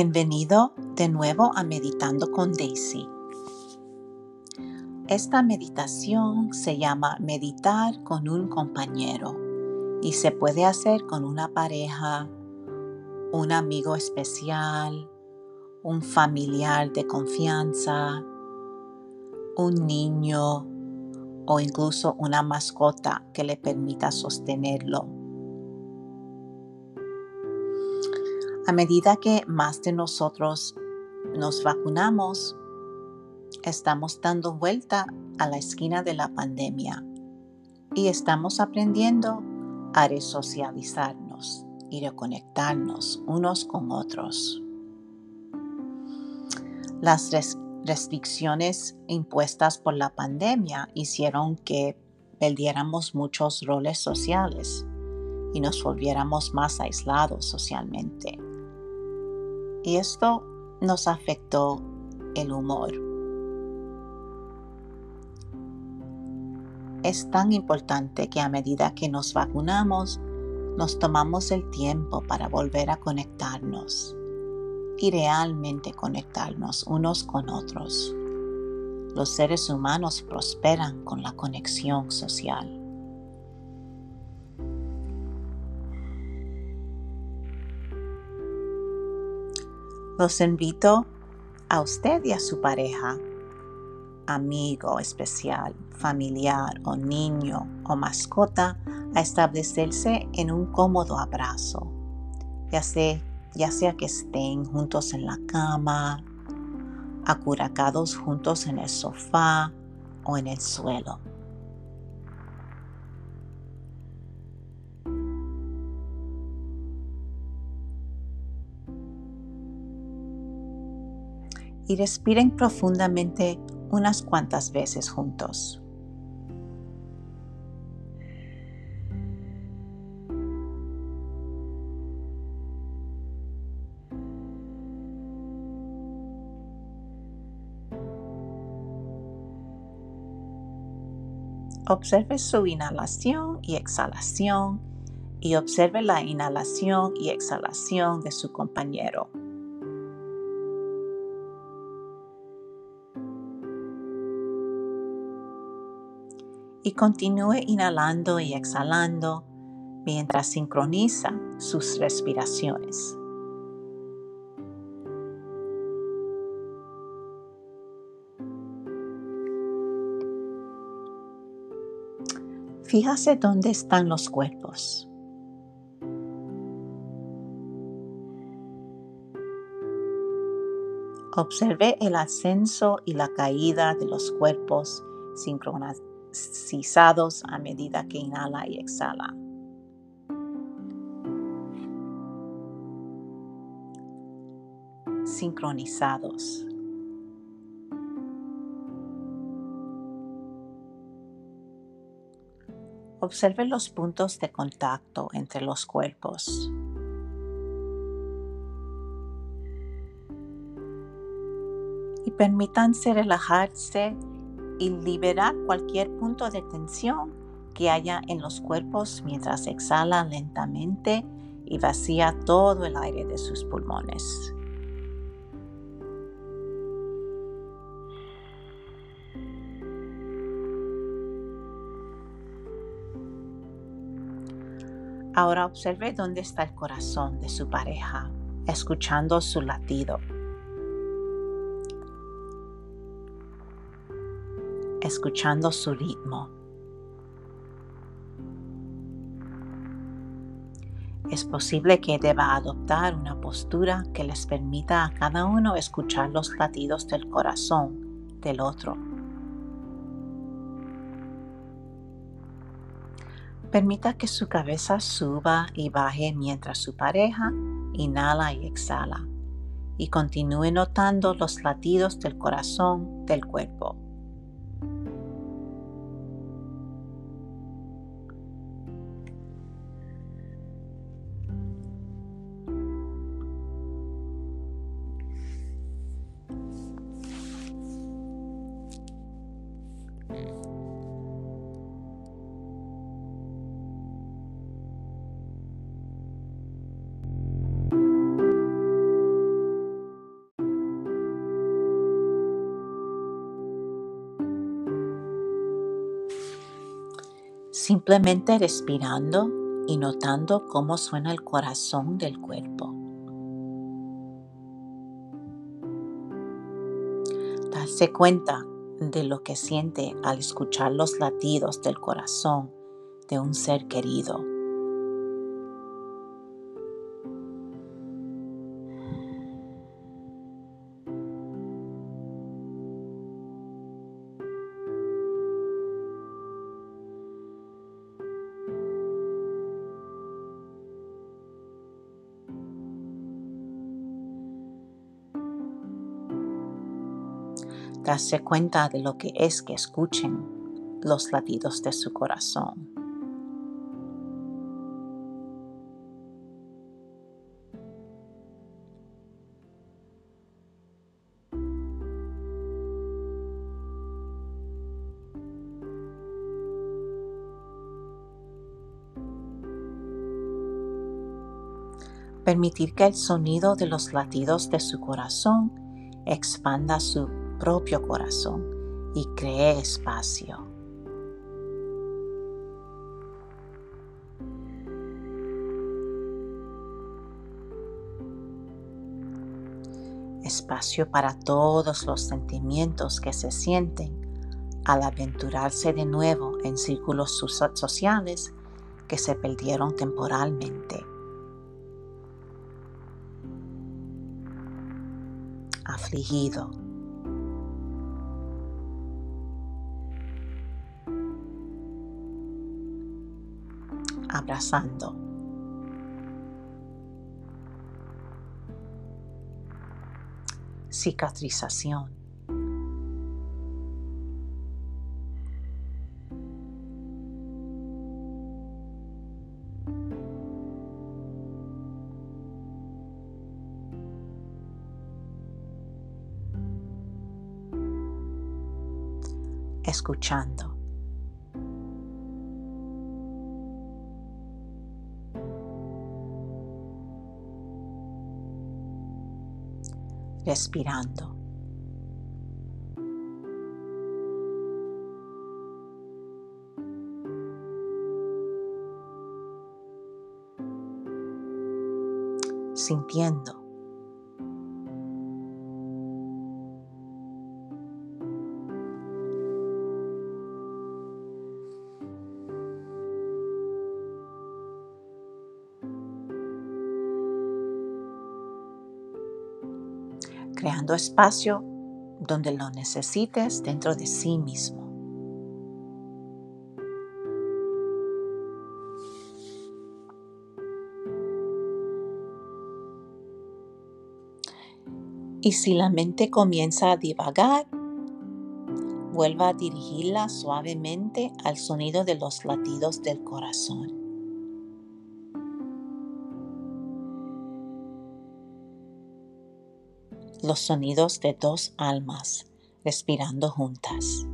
Bienvenido de nuevo a Meditando con Daisy. Esta meditación se llama meditar con un compañero y se puede hacer con una pareja, un amigo especial, un familiar de confianza, un niño o incluso una mascota que le permita sostenerlo A medida que más de nosotros nos vacunamos, estamos dando vuelta a la esquina de la pandemia y estamos aprendiendo a resocializarnos y reconectarnos unos con otros. Las restricciones impuestas por la pandemia hicieron que perdiéramos muchos roles sociales y nos volviéramos más aislados socialmente y esto nos afectó el humor. Es tan importante que a medida que nos vacunamos, nos tomamos el tiempo para volver a conectarnos y realmente conectarnos unos con otros. Los seres humanos prosperan con la conexión social. Los invito a usted y a su pareja, amigo especial, familiar o niño o mascota a establecerse en un cómodo abrazo, ya sea, ya sea que estén juntos en la cama, acuracados juntos en el sofá o en el suelo. Y respiren profundamente unas cuantas veces juntos. Observe su inhalación y exhalación y observe la inhalación y exhalación de su compañero. Y continúe inhalando y exhalando mientras sincroniza sus respiraciones. Fíjase dónde están los cuerpos. Observe el ascenso y la caída de los cuerpos sincronizados cisados a medida que inhala y exhala. Sincronizados. Observe los puntos de contacto entre los cuerpos. Y permítanse relajarse y liberar cualquier punto de tensión que haya en los cuerpos mientras exhala lentamente y vacía todo el aire de sus pulmones. Ahora observe dónde está el corazón de su pareja, escuchando su latido. Escuchando su ritmo. Es posible que deba adoptar una postura que les permita a cada uno escuchar los latidos del corazón del otro. Permita que su cabeza suba y baje mientras su pareja inhala y exhala y continúe notando los latidos del corazón del cuerpo. Simplemente respirando y notando cómo suena el corazón del cuerpo. Darse cuenta de lo que siente al escuchar los latidos del corazón de un ser querido. Darse cuenta de lo que es que escuchen los latidos de su corazón. Permitir que el sonido de los latidos de su corazón expanda su propio corazón y cree espacio. Espacio para todos los sentimientos que se sienten al aventurarse de nuevo en círculos sociales que se perdieron temporalmente. Afligido, abrazando. Cicatrización. escuchando. Respirando. Sintiendo. Creando espacio donde lo necesites dentro de sí mismo. Y si la mente comienza a divagar, vuelva a dirigirla suavemente al sonido de los latidos del corazón. Los sonidos de dos almas respirando juntas.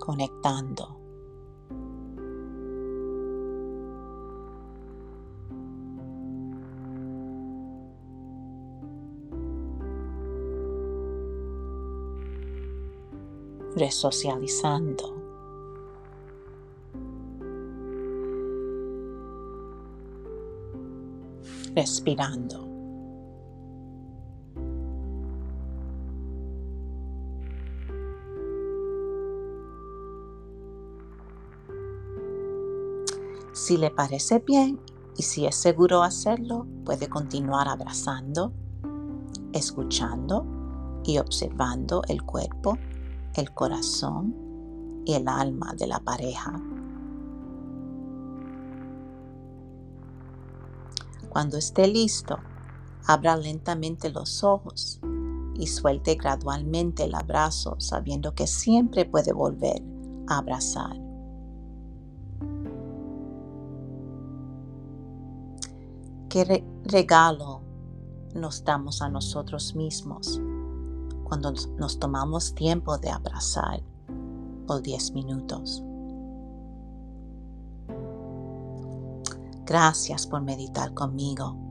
Conectando. Resocializando. Respirando. Si le parece bien y si es seguro hacerlo, puede continuar abrazando, escuchando y observando el cuerpo, el corazón y el alma de la pareja Cuando esté listo, abra lentamente los ojos y suelte gradualmente el abrazo sabiendo que siempre puede volver a abrazar. ¿Qué regalo nos damos a nosotros mismos cuando nos tomamos tiempo de abrazar por 10 minutos? Gracias por meditar conmigo.